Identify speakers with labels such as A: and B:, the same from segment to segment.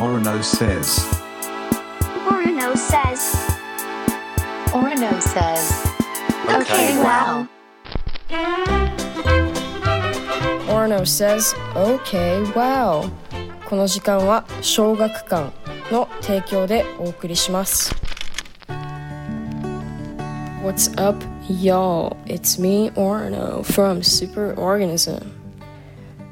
A: Orono says.
B: Orono says.
C: Orono says.
B: Okay, wow.
D: Orno says, OK, wow. この時間は小学館の提供でお送りします。What's up, y'all? It's me, Orno, from Superorganism.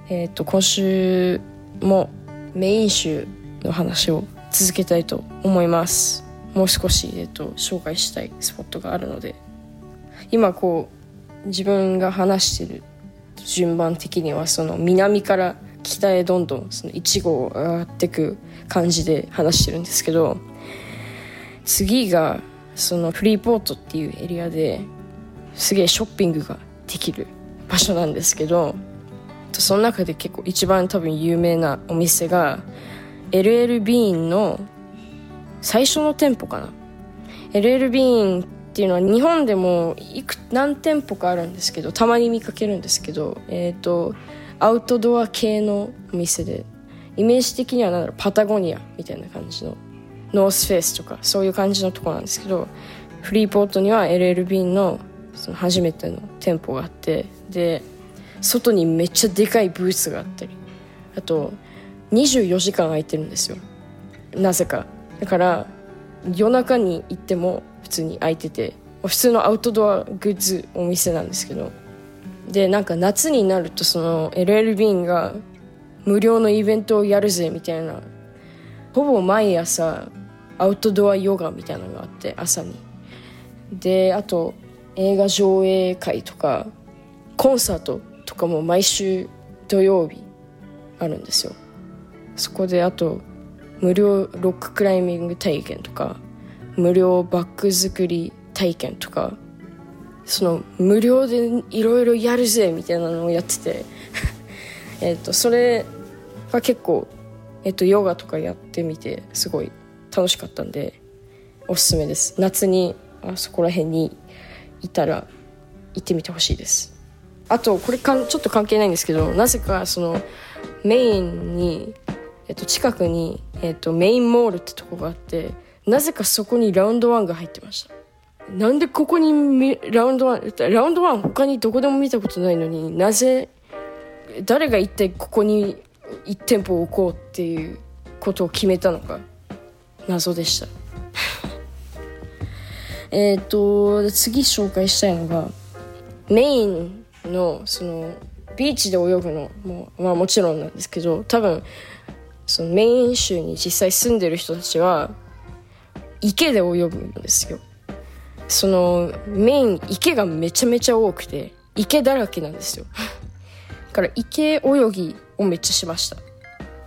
D: えっと、今週もメイン集の話を続けたいと思います。もう少し、えっと、紹介したいスポットがあるので。今こう自分が話してる順番的にはその南から北へどんどんその1号上がってく感じで話してるんですけど次がそのフリーポートっていうエリアですげえショッピングができる場所なんですけどその中で結構一番多分有名なお店が LL ビーンの最初の店舗かな。LL ビーンっていうのは日本でもいく何店舗かあるんですけどたまに見かけるんですけどえっ、とアウトドア系のお店でイメージ的にはなんだろうパタゴニアみたいな感じのノースフェイスとかそういう感じのとこなんですけどフリーポートには LL ビーンのその初めての店舗があってで外にめっちゃでかいブースがあったりあと24時間空いてるんですよ。なぜか。だから夜中に行っても普通に空いてて普通のアウトドアグッズお店なんですけど。でなんか夏になるとその LL ビンが無料のイベントをやるぜみたいなほぼ毎朝アウトドアヨガみたいなのがあって朝に。であと映画上映会とかコンサートとかも毎週土曜日あるんですよ。そこであと無料ロッククライミング体験とか無料バッグ作り体験とかその無料でいろいろやるぜみたいなのをやってて えっとそれが結構、えっと、ヨガとかやってみてすごい楽しかったんでおすすめです。夏にあそこら辺にいたら行ってみてほしいです。あとこれかんちょっと関係ないんですけどなぜかそのメインに、えっと、近くに、えっと、メインモールってとこがあってなぜかそこにラウンドワンが入ってました。なんでここにラウンドワンラウンドワン他にどこでも見たことないのになぜ誰が一体ここに1店舗置こうっていうことを決めたのか謎でした。えっと次紹介したいのがメインのそのビーチで泳ぐのも,、まあ、もちろんなんですけど多分そのメイン州に実際住んでる人たちは池で泳ぐんですよ。そのメイン池がめちゃめちゃ多くて池だらけなんですよ。だから池泳ぎをめっちゃしました。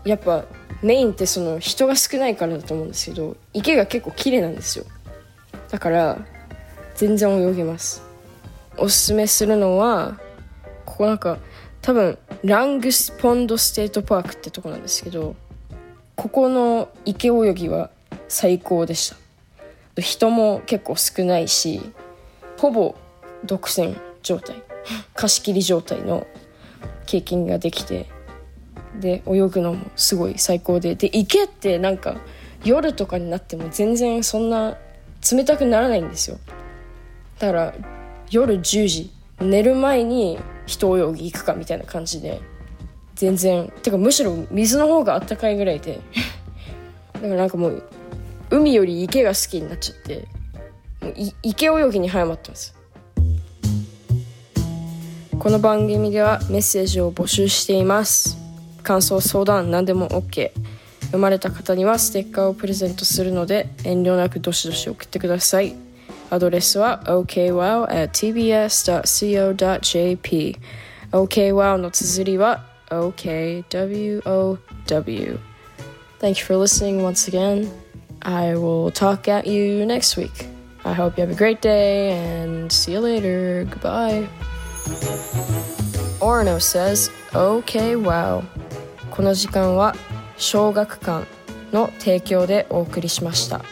D: やっぱメインってその人が少ないからだと思うんですけど池が結構綺麗なんですよ。だから全然泳げます。おすすめするのはここなんか多分ラングスポンドステートパークってとこなんですけどここの池泳ぎは最高でした。人も結構少ないしほぼ独占状態。貸し切り状態の経験ができてで泳ぐのもすごい最高で。で池ってなんか夜とかになっても全然そんな冷たくならないんですよ。だから夜10時寝る前に人泳ぎ行くかみたいな感じで。全然てかむしろ水の方があったかいぐらいで。だからなんかもう海より池が好きになっちゃって。池泳ぎに早まってます。この番組ではメッセージを募集しています。感想相談何でも OK 読まれた方にはステッカーをプレゼントするので遠慮なくどしどし送ってください。アドレスは okwow.tbs.co.jp okwow の綴りは okwow Thank you for listening once again. I will talk at you next week. I hope you have a great day and see you later. Goodbye. Orno says, Okay, wow. この時間は小学館の提供でお送りしました。